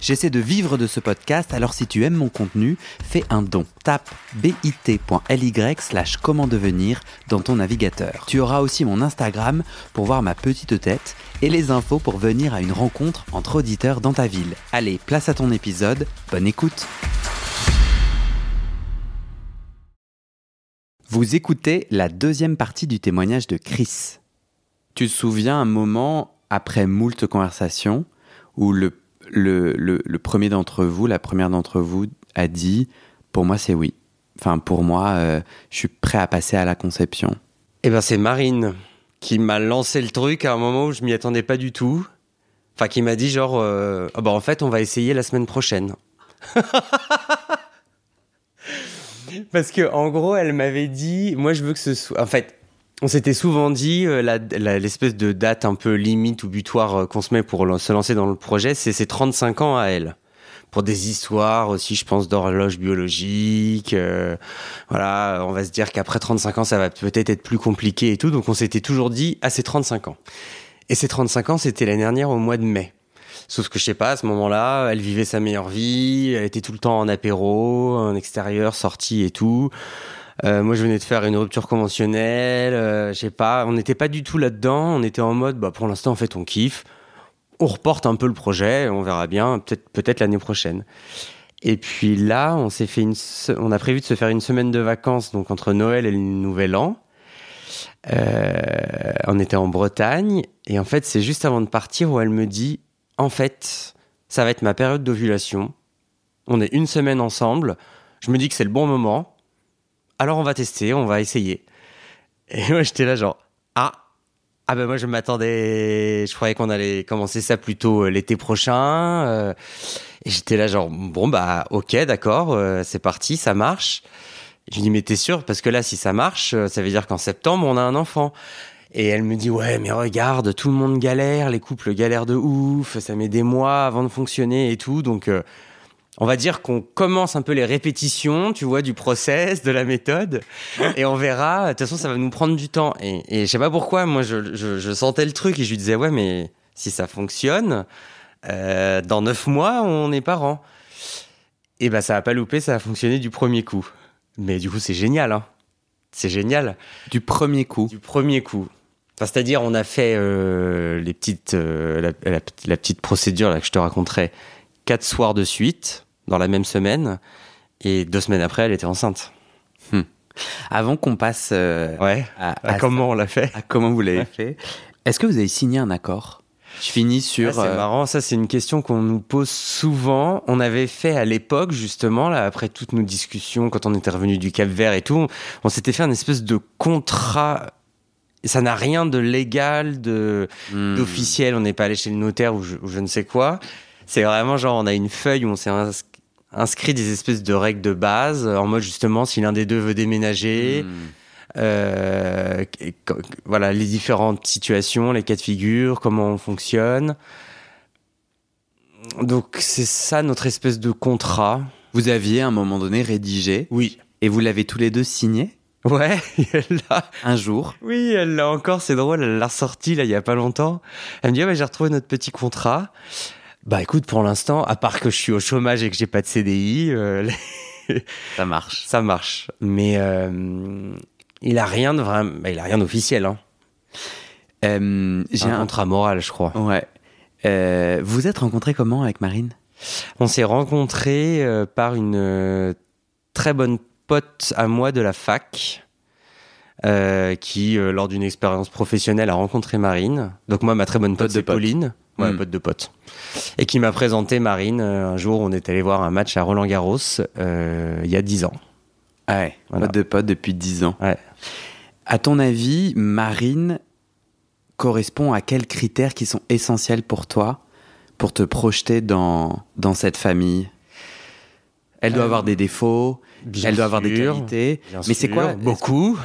J'essaie de vivre de ce podcast, alors si tu aimes mon contenu, fais un don. Tape bit.ly slash comment devenir dans ton navigateur. Tu auras aussi mon Instagram pour voir ma petite tête et les infos pour venir à une rencontre entre auditeurs dans ta ville. Allez, place à ton épisode, bonne écoute Vous écoutez la deuxième partie du témoignage de Chris. Tu te souviens un moment après moult conversations où le le, premier d'entre vous, la première d'entre vous a dit Pour moi, c'est oui. Enfin, pour moi, euh, je suis prêt à passer à la conception. Eh ben, c'est Marine qui m'a lancé le truc à un moment où je m'y attendais pas du tout. Enfin, qui m'a dit genre, euh, ah bah, en fait, on va essayer la semaine prochaine. Parce que en gros, elle m'avait dit, moi, je veux que ce soit. En fait, on s'était souvent dit euh, l'espèce de date un peu limite ou butoir euh, qu'on se met pour se lancer dans le projet, c'est ses 35 ans à elle. Pour des histoires aussi, je pense, d'horloge biologique. Euh, voilà, on va se dire qu'après 35 ans, ça va peut-être être plus compliqué et tout. Donc on s'était toujours dit à ses 35 ans. Et ses 35 ans, c'était l'année dernière au mois de mai. Sauf que je sais pas, à ce moment-là, elle vivait sa meilleure vie, elle était tout le temps en apéro, en extérieur, sortie et tout. Euh, moi, je venais de faire une rupture conventionnelle. Euh, je sais pas, on n'était pas du tout là-dedans. On était en mode, bah, pour l'instant, en fait, on kiffe. On reporte un peu le projet. On verra bien, peut-être, peut-être l'année prochaine. Et puis là, on s'est fait une, on a prévu de se faire une semaine de vacances, donc entre Noël et le Nouvel An. Euh, on était en Bretagne et en fait, c'est juste avant de partir où elle me dit, en fait, ça va être ma période d'ovulation. On est une semaine ensemble. Je me dis que c'est le bon moment alors on va tester, on va essayer. Et moi j'étais là genre, ah, ah ben moi je m'attendais, je croyais qu'on allait commencer ça plutôt euh, l'été prochain. Euh, et j'étais là genre, bon bah ok d'accord, euh, c'est parti, ça marche. Je lui dis mais t'es sûr? Parce que là si ça marche, ça veut dire qu'en septembre on a un enfant. Et elle me dit ouais mais regarde, tout le monde galère, les couples galèrent de ouf, ça met des mois avant de fonctionner et tout, donc on va dire qu'on commence un peu les répétitions, tu vois, du process, de la méthode, et on verra. De toute façon, ça va nous prendre du temps. Et, et je sais pas pourquoi, moi, je, sentais le truc et je lui disais, ouais, mais si ça fonctionne, euh, dans neuf mois, on est parents. Et ben, ça a pas loupé, ça a fonctionné du premier coup. Mais du coup, c'est génial, hein. C'est génial. Du premier coup. Du premier coup. Enfin, c'est-à-dire, on a fait euh, les petites, euh, la, la, petite procédure là que je te raconterai quatre soirs de suite dans la même semaine. Et deux semaines après, elle était enceinte. Hmm. Avant qu'on passe euh, ouais, à, comment on l'a fait, à comment vous l'avez fait, est-ce que vous avez signé un accord? Je finis sur. c'est euh, marrant, ça c'est une question qu'on nous pose souvent. On avait fait à l'époque justement, là après toutes nos discussions, quand on était revenu du Cap Vert et tout, on, s'était fait un espèce de contrat. Ça n'a rien de légal, de hmm. d'officiel. On n'est pas allé chez le notaire ou je, ne sais quoi. C'est vraiment genre on a une feuille où on s'est inscrit des espèces de règles de base, en mode justement si l'un des deux veut déménager. Hmm. Euh, voilà les différentes situations, les cas de figure, comment on fonctionne. Donc c'est ça notre espèce de contrat. Vous aviez à un moment donné rédigé. Oui. Et vous l'avez tous les deux signé. Ouais, elle l'a. Un jour. Oui, elle l'a encore, c'est drôle, elle l'a ressorti là il y a pas longtemps. Elle me dit, ouais, j'ai retrouvé notre petit contrat. Bah écoute, pour l'instant, à part que je suis au chômage et que j'ai pas de CDI, euh, ça marche. Ça marche. Mais euh, il a rien de vraiment, bah, il a rien d'officiel. Hein. Euh, j'ai un, contrat moral, je crois. Ouais. vous êtes rencontré comment avec Marine? On s'est rencontré par une très bonne pote à moi de la fac. qui, lors d'une expérience professionnelle, a rencontré Marine. Donc moi, ma très bonne pote, c'est Pauline. Ouais, hmm. pote de pote. Et qui m'a présenté Marine euh, un jour, on est allé voir un match à Roland Garros euh, il y a 10 ans. Ah ouais, pote de pote depuis 10 ans. Ouais. À ton avis, Marine correspond à quels critères qui sont essentiels pour toi pour te projeter dans, dans cette famille? Elle doit euh, avoir des défauts, elle doit avoir des qualités. mais c'est quoi? Beaucoup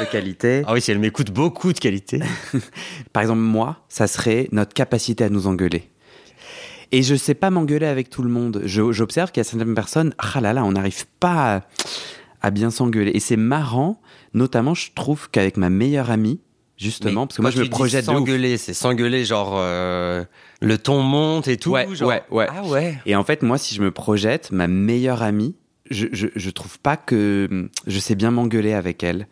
de qualité. Ah oui, si elle m'écoute, beaucoup de qualité. Par exemple, moi, ça serait notre capacité à nous engueuler. Et je sais pas m'engueuler avec tout le monde. J'observe qu'il y a certaines personnes, ah là là, on n'arrive pas à, à bien s'engueuler. Et c'est marrant, notamment, je trouve qu'avec ma meilleure amie, justement, Mais parce que moi je me projette. S'engueuler, c'est s'engueuler, genre euh, le ton monte et tout. Ouais, genre- ouais, ouais. Ah ouais. Et en fait, moi, si je me projette, ma meilleure amie, je, je, je trouve pas que je sais bien m'engueuler avec elle.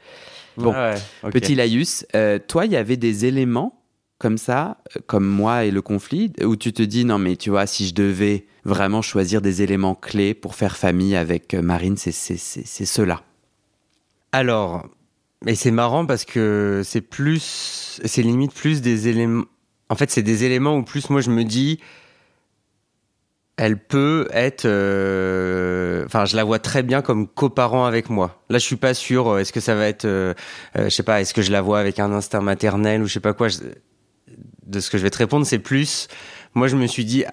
Bon, Ah ouais. Petit Laïus, euh, toi, il y avait des éléments comme ça, euh, comme moi et le conflit, où tu te dis, non mais tu vois, si je devais vraiment choisir des éléments clés pour faire famille avec euh, Marine, c'est ceux-là. Alors, et c'est marrant parce que c'est plus, c'est limite plus des éléments. En fait, c'est des éléments où plus moi je me dis, elle peut être. euh, Enfin, je la vois très bien comme coparent avec moi. Là, je suis pas sûr. euh, Est-ce que ça va être, euh, euh, je sais pas, est-ce que je la vois avec un instinct maternel ou je sais pas quoi. De ce que je vais te répondre, c'est plus. Moi, je me suis dit,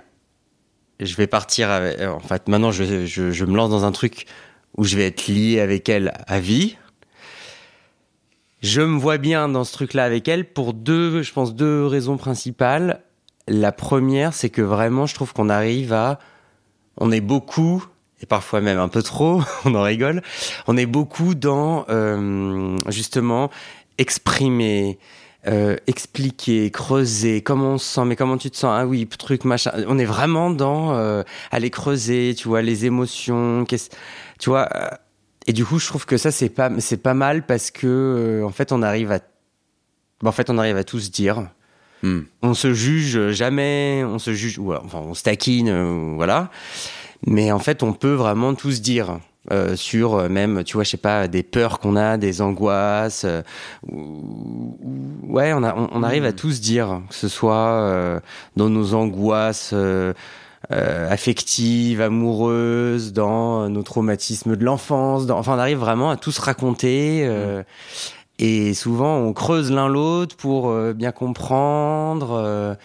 je vais partir. Avec, en fait, maintenant, je, je, je me lance dans un truc où je vais être lié avec elle à vie. Je me vois bien dans ce truc-là avec elle pour deux, je pense, deux raisons principales. La première, c'est que vraiment, je trouve qu'on arrive à, on est beaucoup, et parfois même un peu trop, on en rigole, on est beaucoup dans, euh, justement, exprimer, euh, expliquer, creuser, comment on se sent, mais comment tu te sens, ah oui, truc, machin. On est vraiment dans euh, aller creuser, tu vois, les émotions, tu vois. et du coup, je trouve que ça c'est pas c'est pas mal parce que en fait, on arrive à en fait, on arrive à tout se dire. Hmm. On se juge jamais, on se juge, ou, enfin, on se taquine, euh, voilà. Mais en fait, on peut vraiment tout se dire. euh, sur euh, même, tu vois, je sais pas, des peurs qu'on a, des angoisses. euh, ou- ou- ouais, on, a, on, on arrive à tout se dire, que ce soit dans nos angoisses affectives, amoureuses, dans nos traumatismes de l'enfance. Enfin, on arrive vraiment à tout se raconter. euh, Et souvent, on creuse l'un l'autre pour euh, bien comprendre. euh,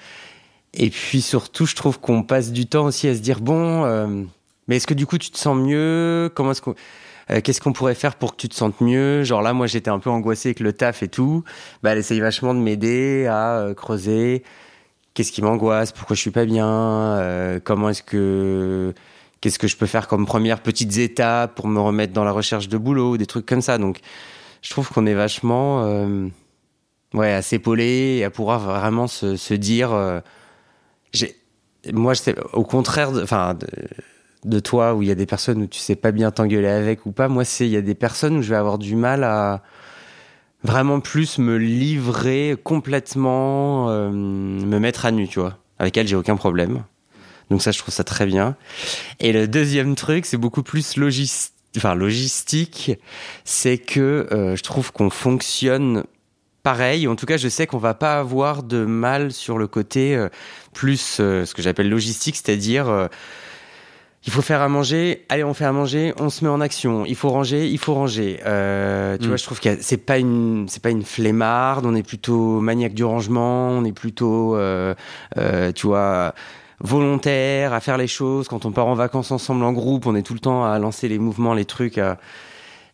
et puis surtout, je trouve qu'on passe du temps aussi à se dire bon, euh, mais est-ce que du coup tu te sens mieux? Comment est-ce qu'on Qu'est-ce qu'on pourrait faire pour que tu te sentes mieux? Genre là, moi, j'étais un peu angoissé avec le taf et tout. Bah, elle essaye vachement de m'aider à creuser. Qu'est-ce qui m'angoisse? Pourquoi je suis pas bien? Comment est-ce que Qu'est-ce que je peux faire comme premières petites étapes pour me remettre dans la recherche de boulot, des trucs comme ça. Donc, je trouve qu'on est vachement, euh, ouais, à s'épauler et à pouvoir vraiment se, dire, euh, moi, au contraire, de, de, toi, où il y a des personnes où tu sais pas bien t'engueuler avec ou pas. Moi, il y a des personnes où je vais avoir du mal à vraiment plus me livrer complètement, euh, me mettre à nu, tu vois. Avec elle, j'ai aucun problème. Donc ça, je trouve ça très bien. Et le deuxième truc, c'est beaucoup plus logis- enfin, logistique. C'est que euh, je trouve qu'on fonctionne pareil. En tout cas, je sais qu'on va pas avoir de mal sur le côté euh, plus euh, ce que j'appelle logistique, c'est-à-dire euh, il faut faire à manger, allez, on fait à manger, on se met en action. Il faut ranger, il faut ranger. Tu Mm. vois, je trouve que c'est pas une, c'est pas une flemmarde. On est plutôt maniaque du rangement. On est plutôt, tu vois, volontaire à faire les choses. Quand on part en vacances ensemble en groupe, on est tout le temps à lancer les mouvements, les trucs. à-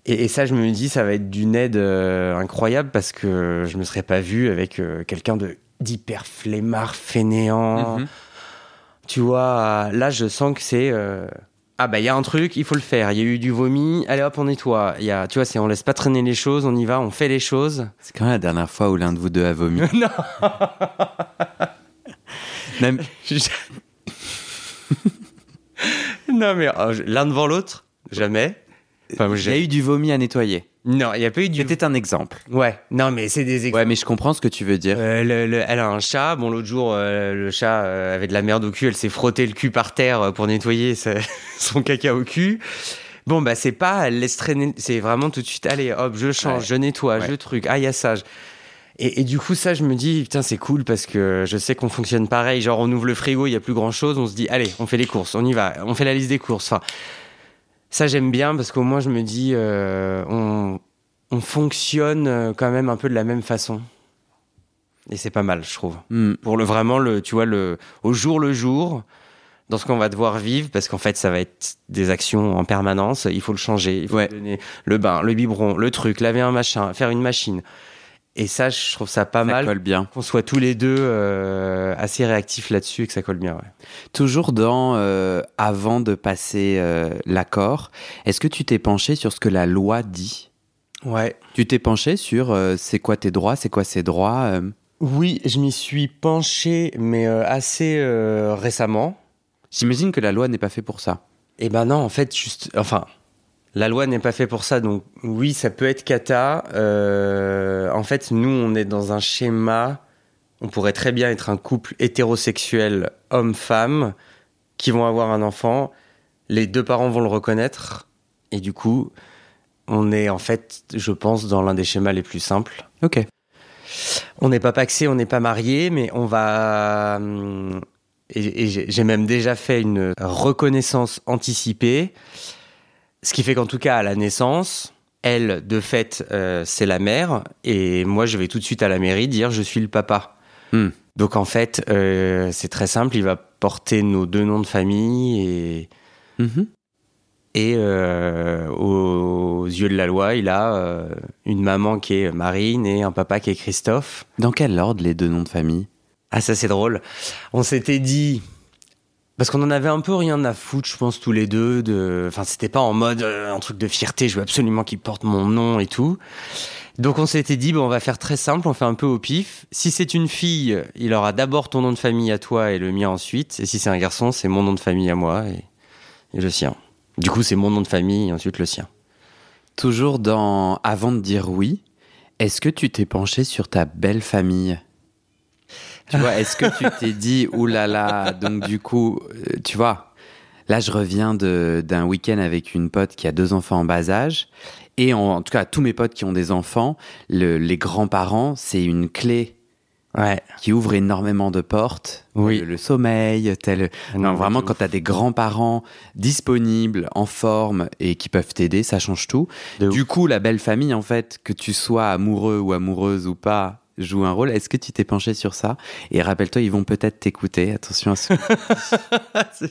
Et, et ça, je me dis, ça va être d'une aide euh, incroyable parce que je me serais pas vu avec euh, quelqu'un de d'hyper flemmard, fainéant. Mhm. Tu vois, là, je sens que c'est. euh, Ah, bah, il y a un truc, il faut le faire. Il y a eu du vomi, allez hop, on nettoie. Il y a, tu vois, c'est on laisse pas traîner les choses, on y va, on fait les choses. C'est quand même la dernière fois où l'un de vous deux a vomi. non Non, mais je- l'un devant l'autre, jamais. Enfin, moi, Il y a eu du vomi à nettoyer. Non, il n'y a pas eu du. C'était un exemple. Ouais, non, mais c'est des exemples. Ouais, mais je comprends ce que tu veux dire. Euh, le- le- elle a un chat. Bon, l'autre jour, euh, le chat euh, avait de la merde au cul. Elle s'est frotté le cul par terre pour nettoyer sa- son caca au cul. Bon, bah, c'est pas, elle laisse traîner. C'est vraiment tout de suite, allez, hop, je change, Ouais. je nettoie, Ouais. je truc. Ah, il y a ça. je- Et, et du coup, ça, je me dis, putain, c'est cool parce que je sais qu'on fonctionne pareil. Genre, on ouvre le frigo, il y a plus grand chose. On se dit, allez, on fait les courses, on y va. On fait la liste des courses. Enfin, ça, j'aime bien parce qu'au moins, je me dis, euh, on, on fonctionne euh, quand même un peu de la même façon. Et c'est pas mal, je trouve. Hmm. Pour le vraiment, le, tu vois, le, au jour le jour, dans ce qu'on va devoir vivre, parce qu'en fait, ça va être des actions en permanence. Il faut le changer. Il faut Ouais. donner le bain, le biberon, le truc, laver un machin, faire une machine. Et ça, je trouve ça pas Ça mal colle bien. qu'on soit tous les deux euh, assez réactifs là-dessus et que ça colle bien. Ouais. Toujours dans euh, avant de passer euh, l'accord, est-ce que tu t'es penché sur ce que la loi dit? Ouais. Tu t'es penché sur c'est quoi tes droits, c'est quoi ses droits Oui, je m'y suis penché, mais assez récemment. J'imagine que la loi n'est pas faite pour ça. Eh ben non, en fait, juste, enfin, la loi n'est pas faite pour ça, donc oui, ça peut être cata. Euh, en fait, nous, on est dans un schéma. On pourrait très bien être un couple hétérosexuel homme-femme qui vont avoir un enfant. Les deux parents vont le reconnaître et du coup, on est en fait, je pense, dans l'un des schémas les plus simples. Ok. On n'est pas paxé, on n'est pas marié, mais on va. hum, Et, j'ai même déjà fait une reconnaissance anticipée. Ce qui fait qu'en tout cas, à la naissance, elle, de fait, euh, c'est la mère. Et moi, je vais tout de suite à la mairie dire je suis le papa. Hmm. Donc en fait, euh, c'est très simple. Il va porter nos deux noms de famille et. Mhm. Et euh, aux yeux de la loi, il a une maman qui est Marine et un papa qui est Christophe. Dans quel ordre les deux noms de famille? Ah, ça c'est drôle. On s'était dit. Parce qu'on en avait un peu rien à foutre, je pense, tous les deux. De... Enfin, c'était pas en mode euh, un truc de fierté, je veux absolument qu'il porte mon nom et tout. Donc on s'était dit, bon, on va faire très simple, on fait un peu au pif. Si c'est une fille, il aura d'abord ton nom de famille à toi et le mien ensuite. Et si c'est un garçon, c'est mon nom de famille à moi et, et le sien. Du coup, c'est mon nom de famille et ensuite le sien. Toujours dans avant de dire oui, est-ce que tu t'es penché sur ta belle famille? Tu vois, est-ce que tu t'es dit oulala, donc du coup, euh, tu vois, là je reviens de- d'un week-end avec une pote qui a deux enfants en bas âge, et en, en tout cas tous mes potes qui ont des enfants, le- les grands-parents, c'est une clé Ouais. qui ouvre énormément de portes. Oui. Le, le sommeil, tel. Non, mais vraiment, quand tu as des grands-parents disponibles, en forme et qui peuvent t'aider, ça change tout. De du coup, la belle famille, en fait, que tu sois amoureux ou amoureuse ou pas, joue un rôle. Est-ce que tu t'es penché sur ça Et rappelle-toi, ils vont peut-être t'écouter. Attention à ce.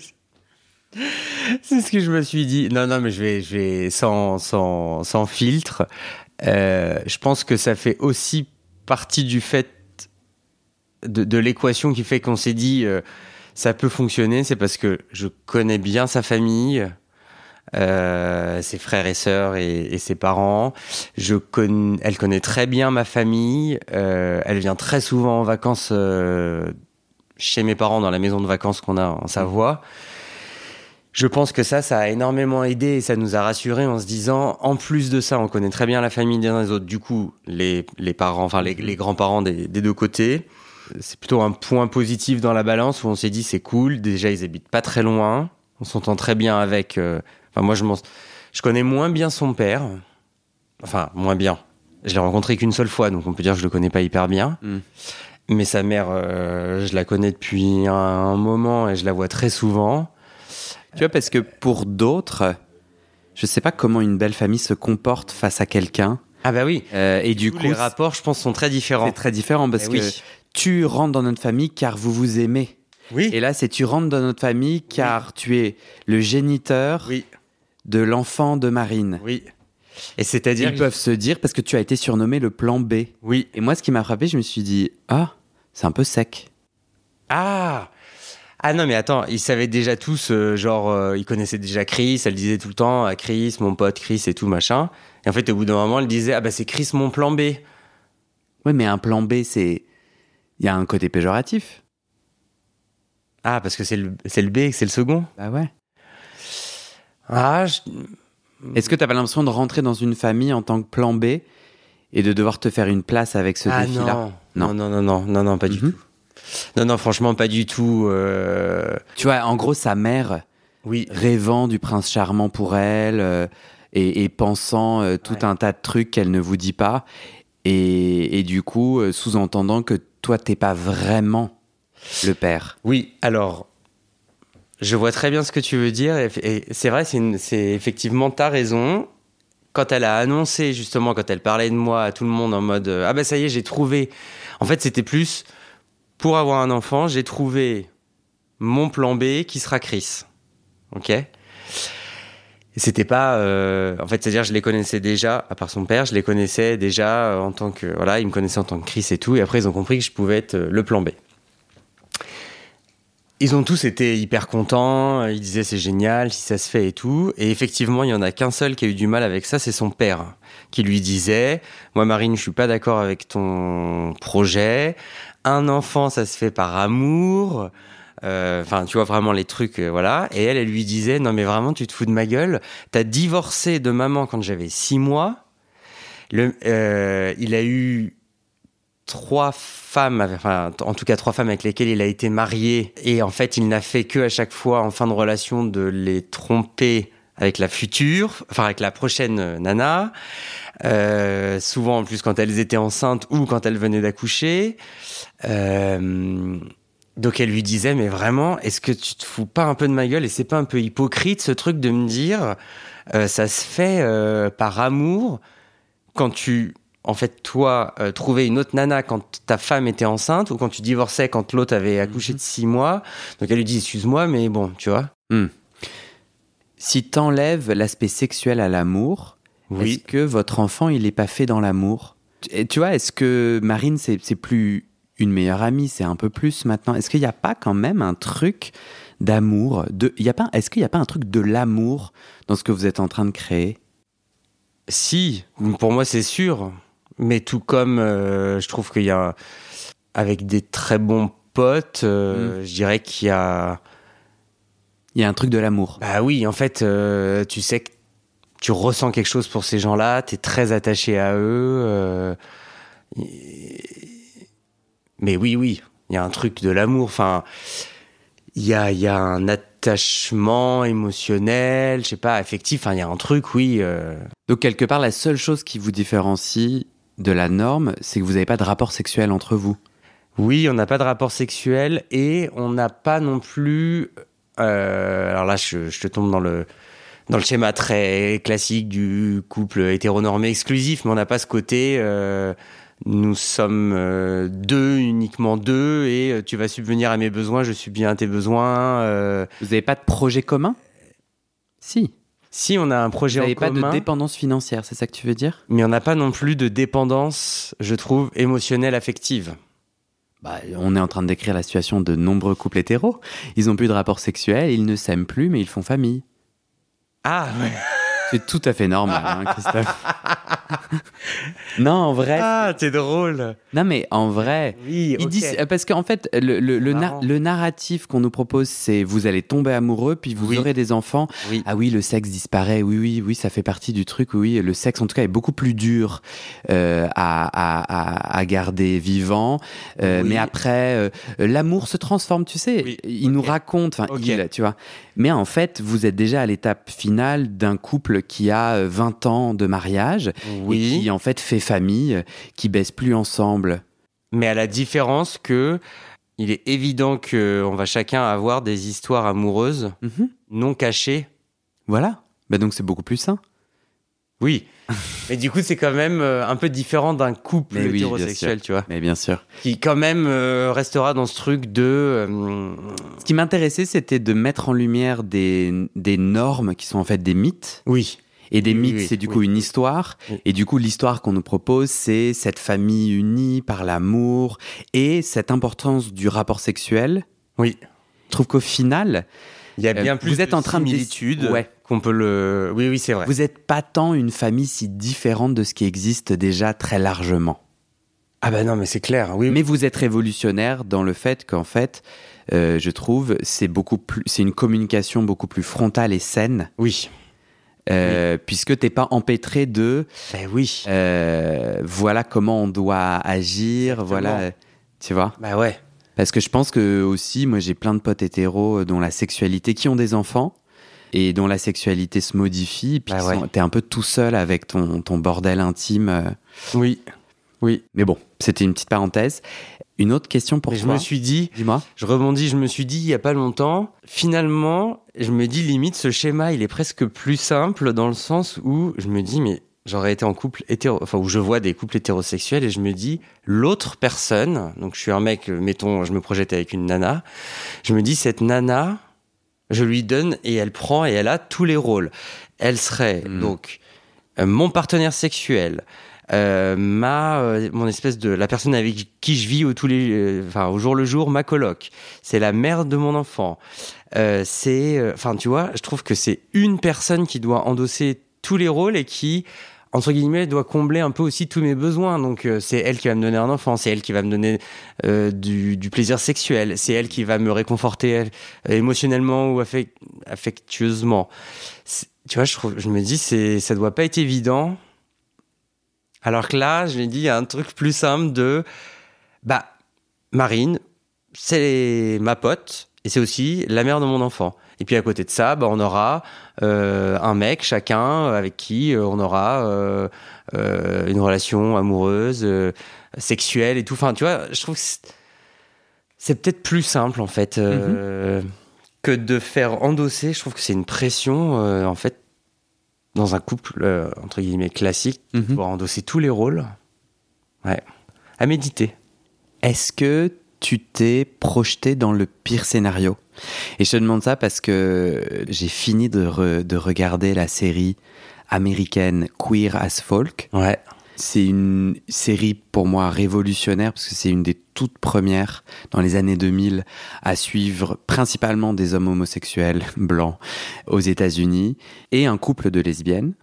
c'est ce que je me suis dit. Non, non, mais je vais, je vais sans, sans, sans filtre. Euh, je pense que ça fait aussi partie du fait de, de l'équation qui fait qu'on s'est dit euh, ça peut fonctionner. C'est parce que je connais bien sa famille, euh, ses frères et sœurs et, et ses parents. Elle connaît très bien ma famille. Euh, elle vient très souvent en vacances euh, chez mes parents dans la maison de vacances qu'on a en Savoie. Je pense que ça, ça a énormément aidé et ça nous a rassurés en se disant, en plus de ça, on connaît très bien la famille des uns des autres. Du coup, les, parents, enfin les, grands-parents des, deux côtés, c'est plutôt un point positif dans la balance où on s'est dit c'est cool. Déjà, ils habitent pas très loin, on s'entend très bien avec. Enfin, moi, je connais moins bien son père. Enfin, moins bien. Je l'ai rencontré qu'une seule fois, donc on peut dire que je le connais pas hyper bien. Mm. Mais sa mère, euh, je la connais depuis un, un moment et je la vois très souvent. tu vois, parce que pour d'autres, je sais pas comment une belle famille se comporte face à quelqu'un. Ah bah oui. Euh, et du Tous coup, les rapports, je pense, sont très différents. c'est très différent parce Eh que oui. tu rentres dans notre famille car vous vous aimez. Oui. Et là, c'est tu rentres dans notre famille car tu es le géniteur Oui. De l'enfant de Marine. Oui. Et c'est-à-dire. Ils peuvent se dire parce que tu as été surnommé le plan B. Oui. Et moi, ce qui m'a frappé, je me suis dit ah, c'est un peu sec. Ah Ah non, mais attends, ils savaient déjà tous, euh, genre, euh, ils connaissaient déjà Chris, elle disait tout le temps, ah, Chris, mon pote Chris et tout, machin. Et en fait, au bout d'un moment, elle disait, ah bah c'est Chris, mon plan B. Oui, mais un plan B, c'est il y a un côté péjoratif. Ah, parce que c'est le, le B, que c'est le second Bah ouais. Ah, je- Est-ce que tu avais l'impression de rentrer dans une famille en tant que plan B et de devoir te faire une place avec ce ah défi-là non. non, non, non, non, non, non, pas du Mhm. tout. Non, non, franchement, pas du tout. euh, Tu vois, en gros, sa mère Oui, rêvant du prince charmant pour elle euh, et, et pensant euh, tout Ouais. un tas de trucs qu'elle ne vous dit pas et, et du coup euh, sous-entendant que toi t'es pas vraiment le père. Oui, alors, je vois très bien ce que tu veux dire, et, c'est vrai, c'est effectivement ta raison. Quand elle a annoncé, justement, quand elle parlait de moi à tout le monde en mode euh, Ah ben ça y est, j'ai trouvé. En fait, c'était plus pour avoir un enfant, j'ai trouvé mon plan B qui sera Chris. Ok? C'était pas euh, en fait c'est à dire je les connaissais déjà à part son père je les connaissais déjà en tant que voilà ils me connaissaient en tant que Chris et tout et après ils ont compris que je pouvais être le plan B ils ont tous été hyper contents ils disaient c'est génial si ça se fait et tout et effectivement il y en a qu'un seul qui a eu du mal avec ça c'est son père qui lui disait moi Marine je suis pas d'accord avec ton projet un enfant ça se fait par amour euh, enfin, tu vois vraiment les trucs, euh, voilà. Et elle, elle lui disait, non mais vraiment, tu te fous de ma gueule. T'as divorcé de maman quand j'avais six mois. Euh, il a eu trois femmes, en tout cas trois femmes avec lesquelles il a été marié. Et en fait, il n'a fait que à chaque fois, en fin de relation, de les tromper avec la future, enfin avec la prochaine nana. Euh, souvent en plus quand elles étaient enceintes ou quand elles venaient d'accoucher. Euh, donc elle lui disait, mais vraiment, est-ce que tu te fous pas un peu de ma gueule et c'est pas un peu hypocrite ce truc de me dire, euh, ça se fait euh, par amour quand tu, en fait, toi, euh, trouvais une autre nana quand ta femme était enceinte ou quand tu divorçais quand l'autre avait accouché de six mois. Donc elle lui dit, excuse-moi, mais bon, tu vois. Hmm. Si t'enlèves l'aspect sexuel à l'amour, Oui. est-ce que votre enfant, il n'est pas fait dans l'amour? Et Tu vois, est-ce que Marine, c'est plus une meilleure amie, c'est un peu plus maintenant? Est-ce qu'il n'y a pas quand même un truc d'amour de, y a pas, Est-ce qu'il n'y a pas un truc de l'amour dans ce que vous êtes en train de créer? Si, pour moi c'est sûr. Mais tout comme euh, je trouve qu'il y a, avec des très bons potes, euh, je dirais qu'il y a Il y a un truc de l'amour. Bah oui, en fait, euh, tu sais que tu ressens quelque chose pour ces gens-là, tu es très attaché à eux. et- Mais oui, oui, il y a un truc de l'amour. Enfin, il y a, y a un attachement émotionnel, je sais pas, affectif. Enfin, il y a un truc, oui. Donc quelque part, la seule chose qui vous différencie de la norme, c'est que vous n'avez pas de rapport sexuel entre vous. Oui, on n'a pas de rapport sexuel et on n'a pas non plus. euh, alors là, je, je te tombe dans le dans le schéma très classique du couple hétéronormé exclusif, mais on n'a pas ce côté. euh, nous sommes euh, deux, uniquement deux, et tu vas subvenir à mes besoins, je subviens à tes besoins. euh. Vous n'avez pas de projet commun? Si. Si on a un Vous projet en n'avez pas de commun, dépendance financière, c'est ça que tu veux dire? Mais on n'a pas non plus de dépendance, je trouve, émotionnelle, affective. bah, On est en train de décrire la situation de nombreux couples hétéros. Ils n'ont plus de rapport sexuel, ils ne s'aiment plus, mais ils font famille. Ah, ouais. C'est tout à fait normal, hein, Christophe. non, en vrai. ah, t'es drôle. Non, mais en vrai. Oui, Ils disent, parce qu'en fait, le, le- le na- Marrant. le narratif qu'on nous propose, c'est vous allez tomber amoureux, puis vous Oui. aurez des enfants. Oui. Ah oui, le sexe disparaît. Oui, oui, oui, ça fait partie du truc. Oui, le sexe, en tout cas, est beaucoup plus dur euh, à, à- à- garder vivant. Euh. Mais après, euh, l'amour se transforme, tu sais. Il nous raconte, enfin, Ok. il, tu vois. Mais en fait, vous êtes déjà à l'étape finale d'un couple qui a euh, 20 ans de mariage et qui, en fait, fait famille, euh, qui baisse plus ensemble. mais à la différence que il est évident que on va chacun avoir des histoires amoureuses Mhm. non cachées. Voilà. Bah donc, c'est beaucoup plus sain. Oui. mais du coup, c'est quand même euh, un peu différent d'un couple Mais hétérosexuel, tu vois, Mais bien sûr. qui quand même euh, restera dans ce truc de euh, Ce qui m'intéressait, c'était de mettre en lumière des, des normes qui sont en fait des mythes. oui, Et des Oui, mythes, oui, c'est du coup une histoire. Et du coup, l'histoire qu'on nous propose, c'est cette famille unie par l'amour et cette importance du rapport sexuel. oui. Je trouve qu'au final, Il y a Euh, bien plus vous êtes de en train de dé- similitudes Ouais. Qu'on peut le. Oui, oui, c'est vrai. vous n'êtes pas tant une famille si différente de ce qui existe déjà très largement. Ah bah non, mais c'est clair. Oui, Mais vous êtes révolutionnaire dans le fait qu'en fait, euh, je trouve, c'est beaucoup plus, c'est une communication beaucoup plus frontale et saine. oui. Euh, puisque t'es pas empêtré de Ben oui. euh, voilà comment on doit agir, Exactement. voilà, tu vois. Bah ouais. Parce que je pense que aussi, moi j'ai plein de potes hétéros euh, dont la sexualité, qui ont des enfants et dont la sexualité se modifie, puis qui ouais. t'es un peu tout seul avec ton, ton bordel intime. euh. Oui. Oui. Mais bon, c'était une petite parenthèse. Une autre question pour Mais je toi. me suis dit, Dis-moi. je rebondis, je me suis dit il y a pas longtemps, finalement, je me dis limite ce schéma, il est presque plus simple dans le sens où je me dis mais j'aurais été en couple hétéro, enfin où je vois des couples hétérosexuels et je me dis l'autre personne, donc je suis un mec, mettons, je me projette avec une nana, je me dis cette nana, Je lui donne et elle prend et elle a tous les rôles. Elle serait Mm. donc euh, mon partenaire sexuel, euh, ma euh, mon espèce de la personne avec qui je vis au tous les enfin au jour le jour ma coloc c'est la mère de mon enfant c'est enfin tu vois je trouve que c'est une personne qui doit endosser tous les rôles et qui entre guillemets doit combler un peu aussi tous mes besoins. Donc euh, c'est elle qui va me donner un enfant c'est elle qui va me donner euh, du, plaisir sexuel c'est elle qui va me réconforter euh, émotionnellement ou affec- affectueusement. Tu vois je me dis c'est ça doit pas être évident. Alors que là, je ai dit, il y a un truc plus simple de, bah, Marine, c'est ma pote et c'est aussi la mère de mon enfant. Et puis à côté de ça, bah, on aura euh, un mec chacun avec qui euh, on aura euh, euh, une relation amoureuse, euh, sexuelle et tout. Enfin, tu vois, je trouve que c'est- peut-être plus simple en fait euh, que de faire endosser. Je trouve que c'est une pression euh, en fait dans un couple euh, entre guillemets classique Mhm. pour endosser tous les rôles. Ouais. À méditer. Est-ce que tu t'es projeté dans le pire scénario? Et je te demande ça parce que j'ai fini de, re- de regarder la série américaine Queer as Folk. Ouais. C'est une série pour moi révolutionnaire parce que c'est une des toutes premières dans les années 2000 à suivre principalement des hommes homosexuels blancs aux États-Unis et un couple de lesbiennes.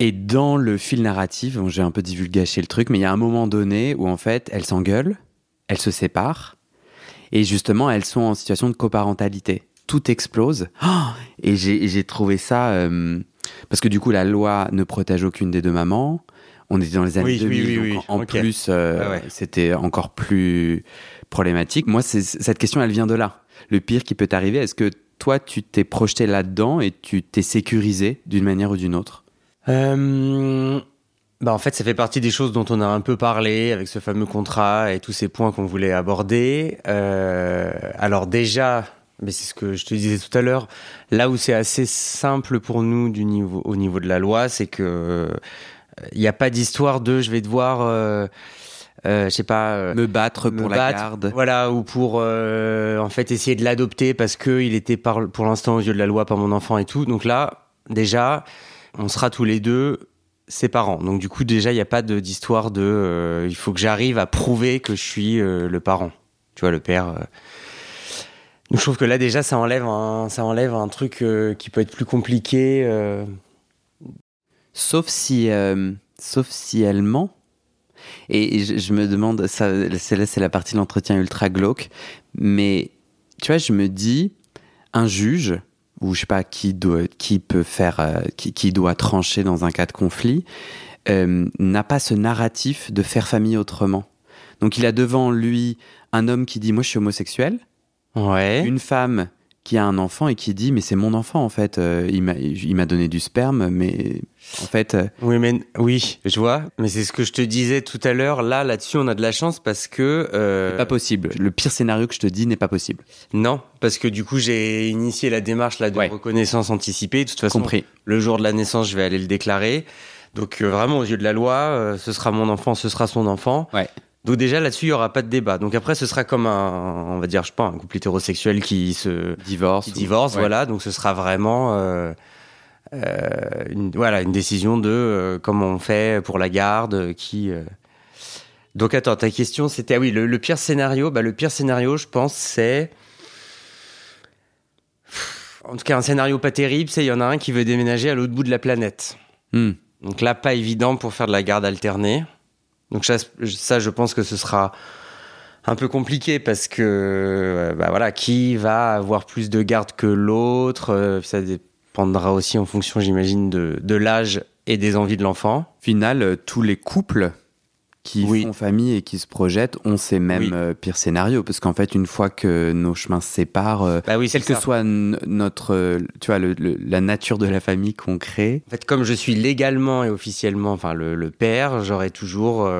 Et dans le fil narratif, bon, j'ai un peu divulgaché le truc, mais il y a un moment donné où en fait elles s'engueulent, elles se séparent et justement elles sont en situation de coparentalité. Tout explose Oh et j'ai trouvé ça euh, parce que du coup la loi ne protège aucune des deux mamans. On était dans les années Oui, oui, 2000, oui, donc oui. en plus euh, ouais. c'était encore plus problématique. Moi, cette question, elle vient de là. Le pire qui peut t'arriver, est-ce que toi, tu t'es projeté là-dedans et tu t'es sécurisé d'une manière ou d'une autre? Euh, bah en fait, ça fait partie des choses dont on a un peu parlé avec ce fameux contrat et tous ces points qu'on voulait aborder. Euh, alors déjà, mais c'est ce que je te disais tout à l'heure, là où c'est assez simple pour nous du niveau, au niveau de la loi, c'est que euh, il n'y a pas d'histoire de je vais devoir, euh, euh, je sais pas, euh, Me battre me pour la battre, garde Voilà, ou pour euh, en fait essayer de l'adopter parce que il était par, pour l'instant aux yeux de la loi pas mon enfant et tout. Donc là, déjà, on sera tous les deux ses parents. Donc du coup, déjà, il n'y a pas d'histoire de, euh, il faut que j'arrive à prouver que je suis euh, le parent. Tu vois, le père. euh. Donc je trouve que là déjà, ça enlève un, ça enlève un truc qui peut être plus compliqué. Sauf si, sauf si elle ment. Et je, je me demande, ça, c'est là, c'est la partie de l'entretien ultra glauque. Mais tu vois, je me dis, un juge, ou je sais pas qui doit, qui peut faire, euh, qui, qui doit trancher dans un cas de conflit, euh, n'a pas ce narratif de faire famille autrement. Donc il a devant lui un homme qui dit, moi je suis homosexuel, Ouais. une femme qui a un enfant et qui dit mais c'est mon enfant en fait Euh, il m'a donné du sperme mais en fait euh, Oui, mais oui, je vois. Mais c'est ce que je te disais tout à l'heure. Là, là-dessus, on a de la chance parce que euh, c'est pas possible le pire scénario que je te dis n'est pas possible non, parce que du coup, j'ai initié la démarche là de Ouais. reconnaissance anticipée. De toute façon, compris le jour de la naissance, je vais aller le déclarer. Donc euh, vraiment, aux yeux de la loi, euh, ce sera mon enfant, ce sera son enfant. Ouais. Donc déjà là-dessus, il y aura pas de débat. Donc après, ce sera comme un, on va dire, je sais pas, un couple hétérosexuel qui se divorce qui ou- divorce, ouais. voilà. Donc ce sera vraiment, euh, euh, une, voilà, une décision de euh, comment on fait pour la garde, qui. Donc attends, ta question c'était ah oui, le, le pire scénario. Bah le pire scénario, je pense, c'est en tout cas un scénario pas terrible. C'est il y en a un qui veut déménager à l'autre bout de la planète. Hmm. Donc là, pas évident pour faire de la garde alternée. Donc ça, ça, je pense que ce sera un peu compliqué parce que, euh, bah voilà, qui va avoir plus de garde que l'autre euh, Ça dépendra aussi en fonction, j'imagine, de, de l'âge et des envies de l'enfant. Final euh, tous les couples qui Oui. font famille et qui se projettent ont ces mêmes Oui. euh, pires scénarios parce qu'en fait une fois que nos chemins se séparent euh, Bah oui, quelle que ça. soit notre euh, tu vois le- le- la nature de la famille qu'on crée En fait, comme je suis légalement et officiellement, enfin le, le père, j'aurai toujours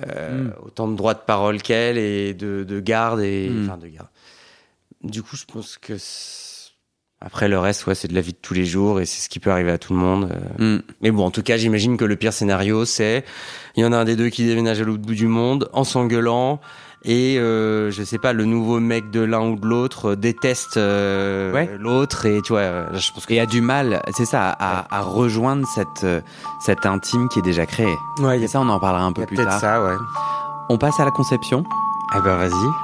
Mm. autant de droits de parole qu'elle et de, de garde et Mm. enfin de garde. Du coup, je pense que Après, le reste, ouais, c'est de la vie de tous les jours et c'est ce qui peut arriver à tout le monde. Euh. Mm. Mais bon, en tout cas, j'imagine que le pire scénario, c'est il y en a un des deux qui déménage à l'autre bout du monde en s'engueulant et euh, je sais pas le nouveau mec de l'un ou de l'autre euh, déteste euh, l'autre et tu vois je pense qu'il a du mal c'est ça à, à, rejoindre cette cette intime qui est déjà créée ouais et ça on en parlera un peu plus tard ça ouais on passe à la conception eh ben vas-y